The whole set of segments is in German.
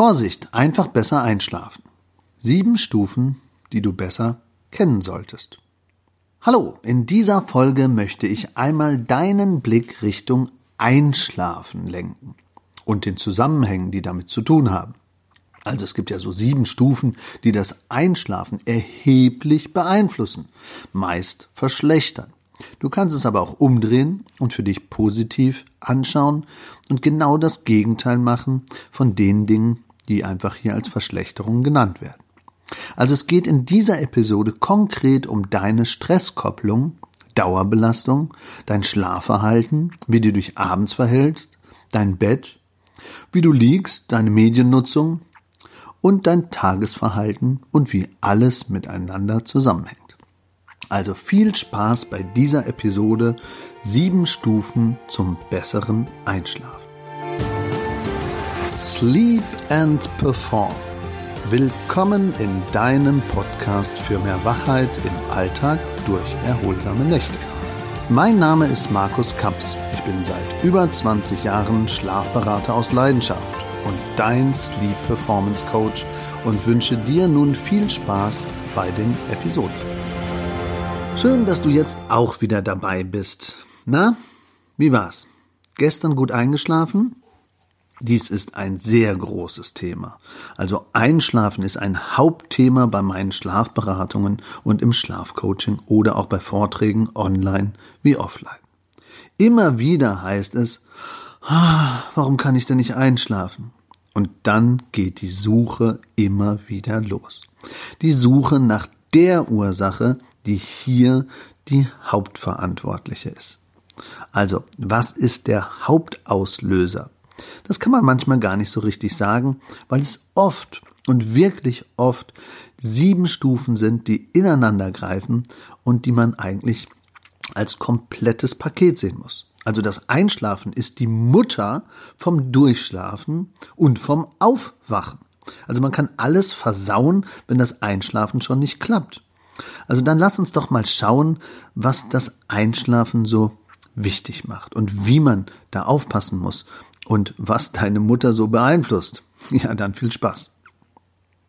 Vorsicht, einfach besser einschlafen. Sieben Stufen, die du besser kennen solltest. Hallo, in dieser Folge möchte ich einmal deinen Blick Richtung Einschlafen lenken und den Zusammenhängen, die damit zu tun haben. Also es gibt ja so sieben Stufen, die das Einschlafen erheblich beeinflussen, meist verschlechtern. Du kannst es aber auch umdrehen und für dich positiv anschauen und genau das Gegenteil machen von den Dingen, die einfach hier als Verschlechterung genannt werden. Also es geht in dieser Episode konkret um deine Stresskopplung, Dauerbelastung, dein Schlafverhalten, wie du dich abends verhältst, dein Bett, wie du liegst, deine Mediennutzung und dein Tagesverhalten und wie alles miteinander zusammenhängt. Also viel Spaß bei dieser Episode Sieben Stufen zum besseren Einschlafen. Sleep and Perform. Willkommen in deinem Podcast für mehr Wachheit im Alltag durch erholsame Nächte. Mein Name ist Markus Kamps. Ich bin seit über 20 Jahren Schlafberater aus Leidenschaft und dein Sleep Performance Coach und wünsche dir nun viel Spaß bei den Episoden. Schön, dass du jetzt auch wieder dabei bist. Na, wie war's? Gestern gut eingeschlafen? Dies ist ein sehr großes Thema. Also Einschlafen ist ein Hauptthema bei meinen Schlafberatungen und im Schlafcoaching oder auch bei Vorträgen online wie offline. Immer wieder heißt es, ah, warum kann ich denn nicht einschlafen? Und dann geht die Suche immer wieder los. Die Suche nach der Ursache, die hier die Hauptverantwortliche ist. Also, was ist der Hauptauslöser? Das kann man manchmal gar nicht so richtig sagen, weil es oft und wirklich oft sieben Stufen sind, die ineinander greifen und die man eigentlich als komplettes Paket sehen muss. Also das Einschlafen ist die Mutter vom Durchschlafen und vom Aufwachen. Also man kann alles versauen, wenn das Einschlafen schon nicht klappt. Also dann lass uns doch mal schauen, was das Einschlafen so wichtig macht und wie man da aufpassen muss und was deine Mutter so beeinflusst. Ja, dann viel Spaß.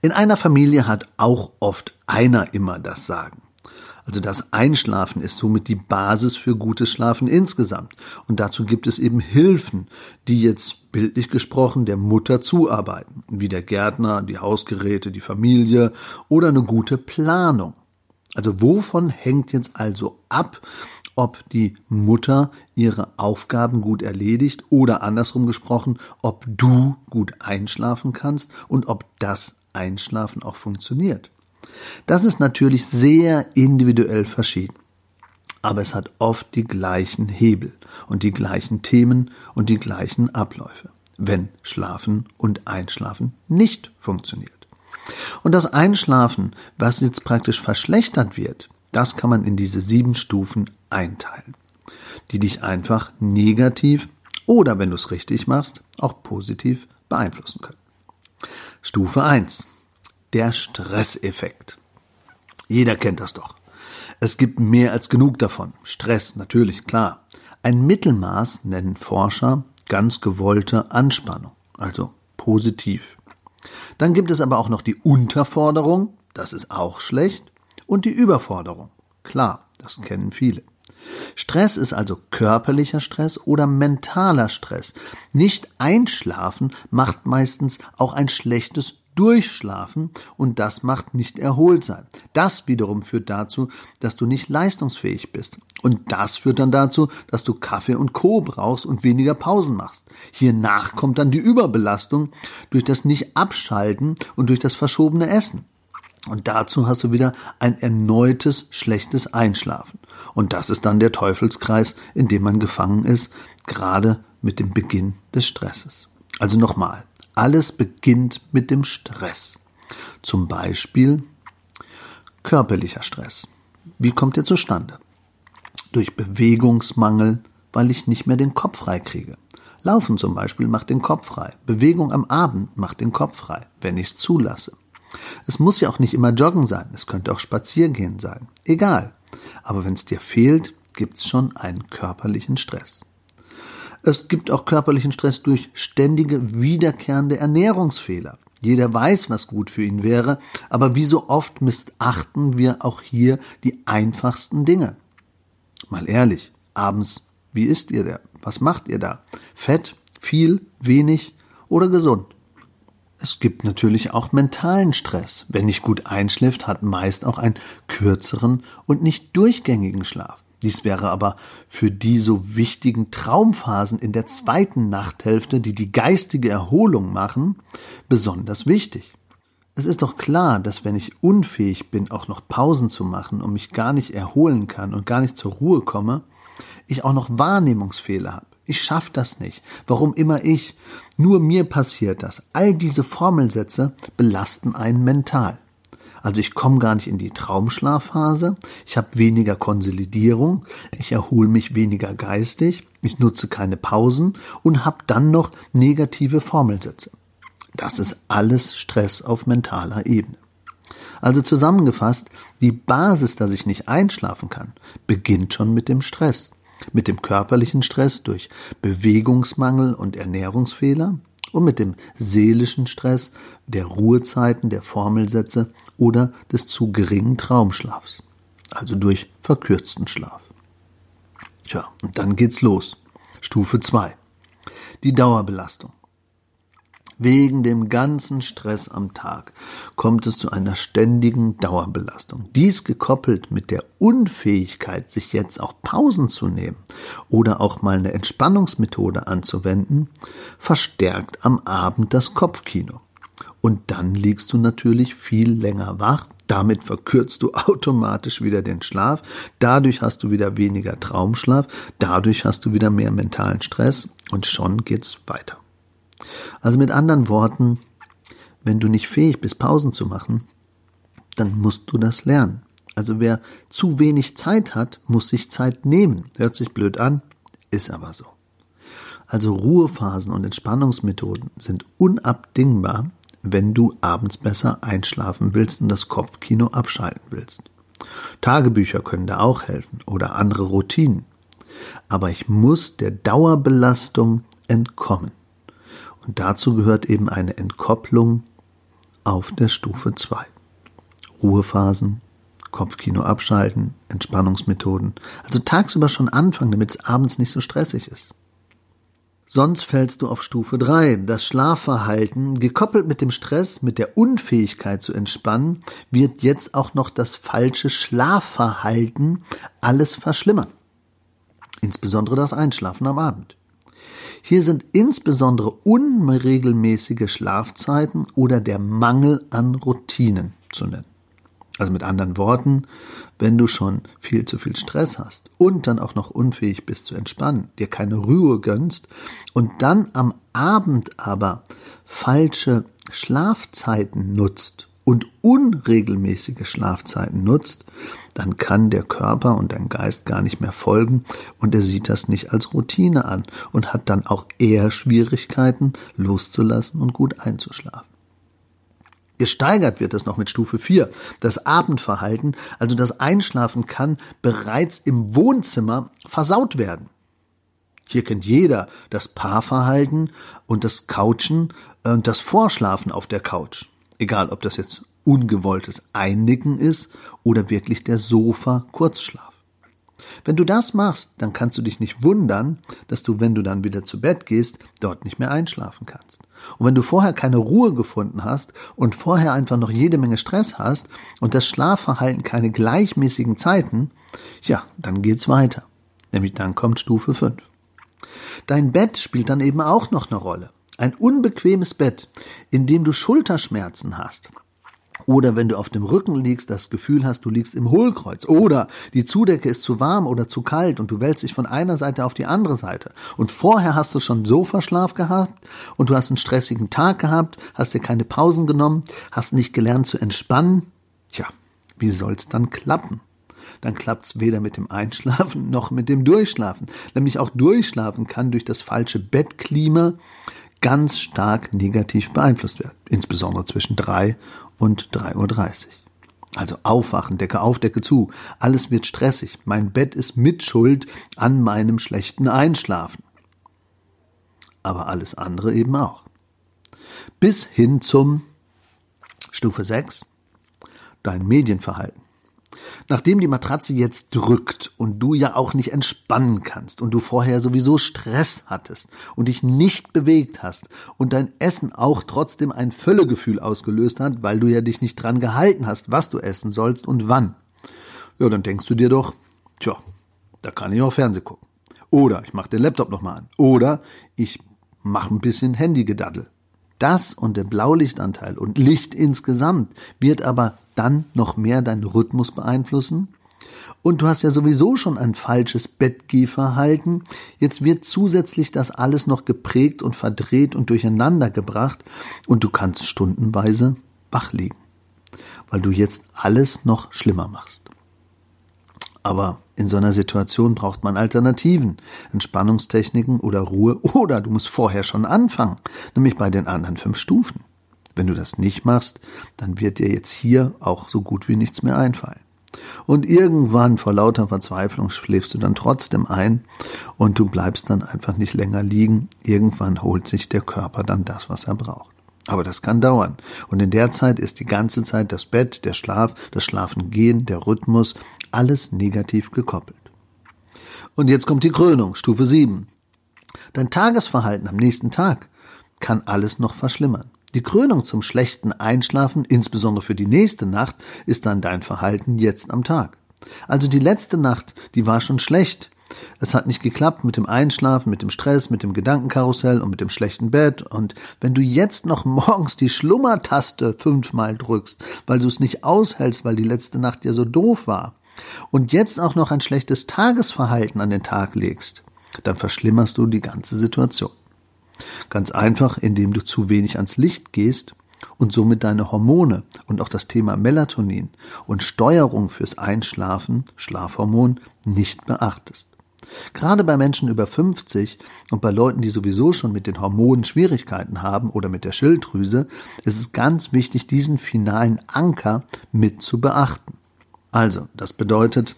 In einer Familie hat auch oft einer immer das Sagen. Also das Einschlafen ist somit die Basis für gutes Schlafen insgesamt. Und dazu gibt es eben Hilfen, die jetzt bildlich gesprochen der Mutter zuarbeiten, wie der Gärtner, die Hausgeräte, die Familie oder eine gute Planung. Also wovon hängt jetzt also ab, ob die Mutter ihre Aufgaben gut erledigt oder andersrum gesprochen, ob du gut einschlafen kannst und ob das Einschlafen auch funktioniert. Das ist natürlich sehr individuell verschieden. Aber es hat oft die gleichen Hebel und die gleichen Themen und die gleichen Abläufe, wenn Schlafen und Einschlafen nicht funktioniert. Und das Einschlafen, was jetzt praktisch verschlechtert wird, das kann man in diese sieben Stufen einteilen, die dich einfach negativ oder, wenn du es richtig machst, auch positiv beeinflussen können. Stufe 1. Der Stresseffekt. Jeder kennt das doch. Es gibt mehr als genug davon. Stress, natürlich, klar. Ein Mittelmaß nennen Forscher ganz gewollte Anspannung, also positiv. Dann gibt es aber auch noch die Unterforderung, das ist auch schlecht, und die Überforderung. Klar, das kennen viele. Stress ist also körperlicher Stress oder mentaler Stress. Nicht einschlafen macht meistens auch ein schlechtes Durchschlafen und das macht nicht erholsam. Das wiederum führt dazu, dass du nicht leistungsfähig bist. Und das führt dann dazu, dass du Kaffee und Co. brauchst und weniger Pausen machst. Hiernach kommt dann die Überbelastung durch das Nicht-Abschalten und durch das verschobene Essen. Und dazu hast du wieder ein erneutes schlechtes Einschlafen. Und das ist dann der Teufelskreis, in dem man gefangen ist, gerade mit dem Beginn des Stresses. Also nochmal, alles beginnt mit dem Stress. Zum Beispiel körperlicher Stress. Wie kommt er zustande? Durch Bewegungsmangel, weil ich nicht mehr den Kopf frei kriege. Laufen zum Beispiel macht den Kopf frei. Bewegung am Abend macht den Kopf frei, wenn ich es zulasse. Es muss ja auch nicht immer Joggen sein, es könnte auch Spaziergehen sein. Egal. Aber wenn es dir fehlt, gibt es schon einen körperlichen Stress. Es gibt auch körperlichen Stress durch ständige wiederkehrende Ernährungsfehler. Jeder weiß, was gut für ihn wäre, aber wie so oft missachten wir auch hier die einfachsten Dinge. Mal ehrlich, abends, wie isst ihr da? Was macht ihr da? Fett, viel, wenig oder gesund? Es gibt natürlich auch mentalen Stress. Wer nicht gut einschläft, hat meist auch einen kürzeren und nicht durchgängigen Schlaf. Dies wäre aber für die so wichtigen Traumphasen in der zweiten Nachthälfte, die die geistige Erholung machen, besonders wichtig. Es ist doch klar, dass wenn ich unfähig bin, auch noch Pausen zu machen und mich gar nicht erholen kann und gar nicht zur Ruhe komme, ich auch noch Wahrnehmungsfehler habe. Ich schaff das nicht. Warum immer ich? Nur mir passiert das. All diese Formelsätze belasten einen mental. Also ich komme gar nicht in die Traumschlafphase, ich habe weniger Konsolidierung, ich erhole mich weniger geistig, ich nutze keine Pausen und habe dann noch negative Formelsätze. Das ist alles Stress auf mentaler Ebene. Also zusammengefasst, die Basis, dass ich nicht einschlafen kann, beginnt schon mit dem Stress. Mit dem körperlichen Stress durch Bewegungsmangel und Ernährungsfehler, und mit dem seelischen Stress der Ruhezeiten, der Formelsätze oder des zu geringen Traumschlafs, also durch verkürzten Schlaf. Tja, und dann geht's los. Stufe 2. Die Dauerbelastung. Wegen dem ganzen Stress am Tag kommt es zu einer ständigen Dauerbelastung. Dies gekoppelt mit der Unfähigkeit, sich jetzt auch Pausen zu nehmen oder auch mal eine Entspannungsmethode anzuwenden, verstärkt am Abend das Kopfkino. Und dann liegst du natürlich viel länger wach. Damit verkürzt du automatisch wieder den Schlaf. Dadurch hast du wieder weniger Traumschlaf. Dadurch hast du wieder mehr mentalen Stress. Und schon geht's weiter. Also mit anderen Worten, wenn du nicht fähig bist, Pausen zu machen, dann musst du das lernen. Also wer zu wenig Zeit hat, muss sich Zeit nehmen. Hört sich blöd an, ist aber so. Also Ruhephasen und Entspannungsmethoden sind unabdingbar, wenn du abends besser einschlafen willst und das Kopfkino abschalten willst. Tagebücher können da auch helfen oder andere Routinen. Aber ich muss der Dauerbelastung entkommen. Und dazu gehört eben eine Entkopplung auf der Stufe 2. Ruhephasen, Kopfkino abschalten, Entspannungsmethoden. Also tagsüber schon anfangen, damit es abends nicht so stressig ist. Sonst fällst du auf Stufe 3. Das Schlafverhalten, gekoppelt mit dem Stress, mit der Unfähigkeit zu entspannen, wird jetzt auch noch das falsche Schlafverhalten alles verschlimmern. Insbesondere das Einschlafen am Abend. Hier sind insbesondere unregelmäßige Schlafzeiten oder der Mangel an Routinen zu nennen. Also mit anderen Worten, wenn du schon viel zu viel Stress hast und dann auch noch unfähig bist zu entspannen, dir keine Ruhe gönnst und dann am Abend aber falsche Schlafzeiten nutzt und unregelmäßige Schlafzeiten nutzt, dann kann der Körper und dein Geist gar nicht mehr folgen und er sieht das nicht als Routine an und hat dann auch eher Schwierigkeiten loszulassen und gut einzuschlafen. Gesteigert wird es noch mit Stufe 4, das Abendverhalten, also das Einschlafen kann bereits im Wohnzimmer versaut werden. Hier kennt jeder das Paarverhalten und das Couchen und das Vorschlafen auf der Couch. Egal, ob das jetzt ungewolltes Einnicken ist oder wirklich der Sofa-Kurzschlaf. Wenn du das machst, dann kannst du dich nicht wundern, dass du, wenn du dann wieder zu Bett gehst, dort nicht mehr einschlafen kannst. Und wenn du vorher keine Ruhe gefunden hast und vorher einfach noch jede Menge Stress hast und das Schlafverhalten keine gleichmäßigen Zeiten, ja, dann geht's weiter. Nämlich dann kommt Stufe 5. Dein Bett spielt dann eben auch noch eine Rolle. Ein unbequemes Bett, in dem du Schulterschmerzen hast, oder wenn du auf dem Rücken liegst, das Gefühl hast, du liegst im Hohlkreuz. Oder die Zudecke ist zu warm oder zu kalt und du wälzt dich von einer Seite auf die andere Seite. Und vorher hast du schon Sofaschlaf gehabt und du hast einen stressigen Tag gehabt, hast dir keine Pausen genommen, hast nicht gelernt zu entspannen. Tja, wie soll's dann klappen? Dann klappt's weder mit dem Einschlafen noch mit dem Durchschlafen. Nämlich auch Durchschlafen kann durch das falsche Bettklima ganz stark negativ beeinflusst werden, insbesondere zwischen drei und drei Uhr. dreißig. Also aufwachen, Decke auf, Decke zu. Alles wird stressig. Mein Bett ist Mitschuld an meinem schlechten Einschlafen. aber alles andere eben auch. Bis hin zum Stufe 6, dein Medienverhalten. Nachdem die Matratze jetzt drückt und du ja auch nicht entspannen kannst und du vorher sowieso Stress hattest und dich nicht bewegt hast und dein Essen auch trotzdem ein Völlegefühl ausgelöst hat, weil du ja dich nicht dran gehalten hast, was du essen sollst und wann. Ja, dann denkst du dir doch, tja, da kann ich auch Fernsehen gucken. Oder ich mache den Laptop nochmal an. Oder ich mache ein bisschen Handygedaddel. Das und der Blaulichtanteil und Licht insgesamt wird aber dann noch mehr deinen Rhythmus beeinflussen. Und du hast ja sowieso schon ein falsches Bettgehverhalten. Jetzt wird zusätzlich das alles noch geprägt und verdreht und durcheinander gebracht und du kannst stundenweise wach liegen, weil du jetzt alles noch schlimmer machst. Aber in so einer Situation braucht man Alternativen, Entspannungstechniken oder Ruhe oder du musst vorher schon anfangen, nämlich bei den anderen fünf Stufen. Wenn du das nicht machst, dann wird dir jetzt hier auch so gut wie nichts mehr einfallen. Und irgendwann vor lauter Verzweiflung schläfst du dann trotzdem ein und du bleibst dann einfach nicht länger liegen. Irgendwann holt sich der Körper dann das, was er braucht. Aber das kann dauern. Und in der Zeit ist die ganze Zeit das Bett, der Schlaf, das Schlafengehen, der Rhythmus, alles negativ gekoppelt. Und jetzt kommt die Krönung, Stufe 7. Dein Tagesverhalten am nächsten Tag kann alles noch verschlimmern. Die Krönung zum schlechten Einschlafen, insbesondere für die nächste Nacht, ist dann dein Verhalten jetzt am Tag. Also die letzte Nacht, die war schon schlecht. Es hat nicht geklappt mit dem Einschlafen, mit dem Stress, mit dem Gedankenkarussell und mit dem schlechten Bett. Und wenn du jetzt noch morgens die Schlummertaste fünfmal drückst, weil du es nicht aushältst, weil die letzte Nacht ja so doof war, und jetzt auch noch ein schlechtes Tagesverhalten an den Tag legst, dann verschlimmerst du die ganze Situation. Ganz einfach, indem du zu wenig ans Licht gehst und somit deine Hormone und auch das Thema Melatonin und Steuerung fürs Einschlafen, Schlafhormon, nicht beachtest. Gerade bei Menschen über 50 und bei Leuten, die sowieso schon mit den Hormonen Schwierigkeiten haben oder mit der Schilddrüse, ist es ganz wichtig, diesen finalen Anker mit zu beachten. Also, das bedeutet,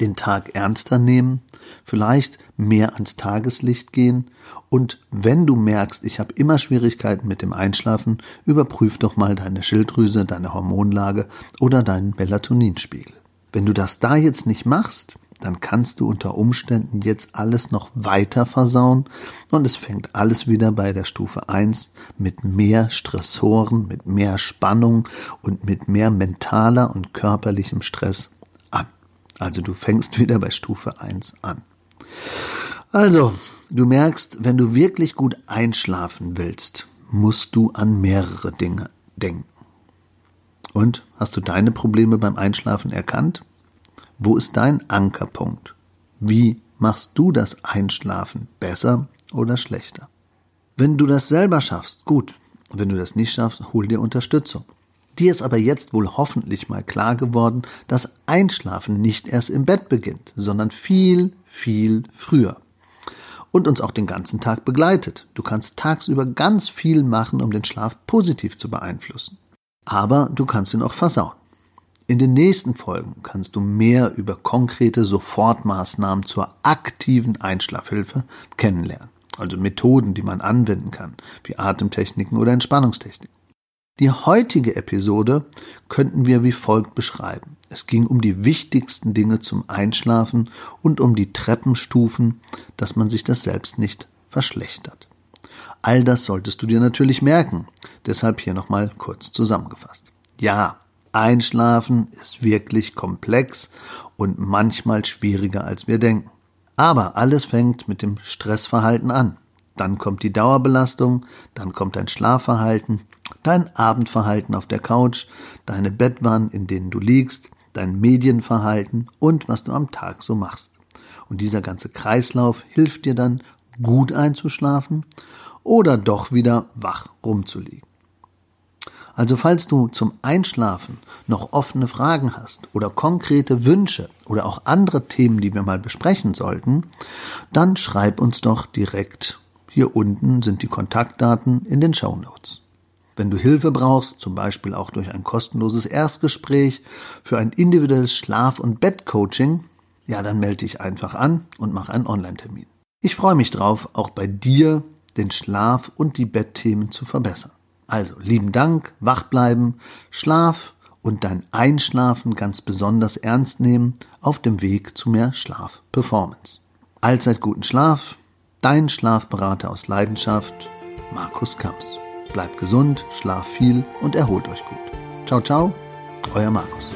den Tag ernster nehmen, vielleicht mehr ans Tageslicht gehen und wenn du merkst, ich habe immer Schwierigkeiten mit dem Einschlafen, überprüf doch mal deine Schilddrüse, deine Hormonlage oder deinen Melatoninspiegel. Wenn du das da jetzt nicht machst, dann kannst du unter Umständen jetzt alles noch weiter versauen und es fängt alles wieder bei der Stufe 1 mit mehr Stressoren, mit mehr Spannung und mit mehr mentaler und körperlichem Stress. Also du fängst wieder bei Stufe 1 an. Also, du merkst, wenn du wirklich gut einschlafen willst, musst du an mehrere Dinge denken. Und hast du deine Probleme beim Einschlafen erkannt? Wo ist dein Ankerpunkt? Wie machst du das Einschlafen besser oder schlechter? Wenn du das selber schaffst, gut. Wenn du das nicht schaffst, hol dir Unterstützung. Dir ist aber jetzt wohl hoffentlich mal klar geworden, dass Einschlafen nicht erst im Bett beginnt, sondern viel, viel früher. Und uns auch den ganzen Tag begleitet. Du kannst tagsüber ganz viel machen, um den Schlaf positiv zu beeinflussen. Aber du kannst ihn auch versauen. In den nächsten Folgen kannst du mehr über konkrete Sofortmaßnahmen zur aktiven Einschlafhilfe kennenlernen. Also Methoden, die man anwenden kann, wie Atemtechniken oder Entspannungstechniken. Die heutige Episode könnten wir wie folgt beschreiben. Es ging um die wichtigsten Dinge zum Einschlafen und um die Treppenstufen, dass man sich das selbst nicht verschlechtert. All das solltest du dir natürlich merken. Deshalb hier nochmal kurz zusammengefasst. Ja, Einschlafen ist wirklich komplex und manchmal schwieriger als wir denken. Aber alles fängt mit dem Stressverhalten an. Dann kommt die Dauerbelastung, dann kommt dein Schlafverhalten, dein Abendverhalten auf der Couch, deine Bettwanne, in denen du liegst, dein Medienverhalten und was du am Tag so machst. Und dieser ganze Kreislauf hilft dir dann, gut einzuschlafen oder doch wieder wach rumzuliegen. Also falls du zum Einschlafen noch offene Fragen hast oder konkrete Wünsche oder auch andere Themen, die wir mal besprechen sollten, dann schreib uns doch direkt. Hier unten sind die Kontaktdaten in den Show Notes. Wenn du Hilfe brauchst, zum Beispiel auch durch ein kostenloses Erstgespräch für ein individuelles Schlaf- und Bettcoaching, ja, dann melde dich einfach an und mach einen Online-Termin. Ich freue mich drauf, auch bei dir den Schlaf und die Bettthemen zu verbessern. Also lieben Dank, wach bleiben, Schlaf und dein Einschlafen ganz besonders ernst nehmen auf dem Weg zu mehr Schlafperformance. Allzeit guten Schlaf, dein Schlafberater aus Leidenschaft, Markus Kamps. Bleibt gesund, schlaf viel und erholt euch gut. Ciao, ciao, euer Markus.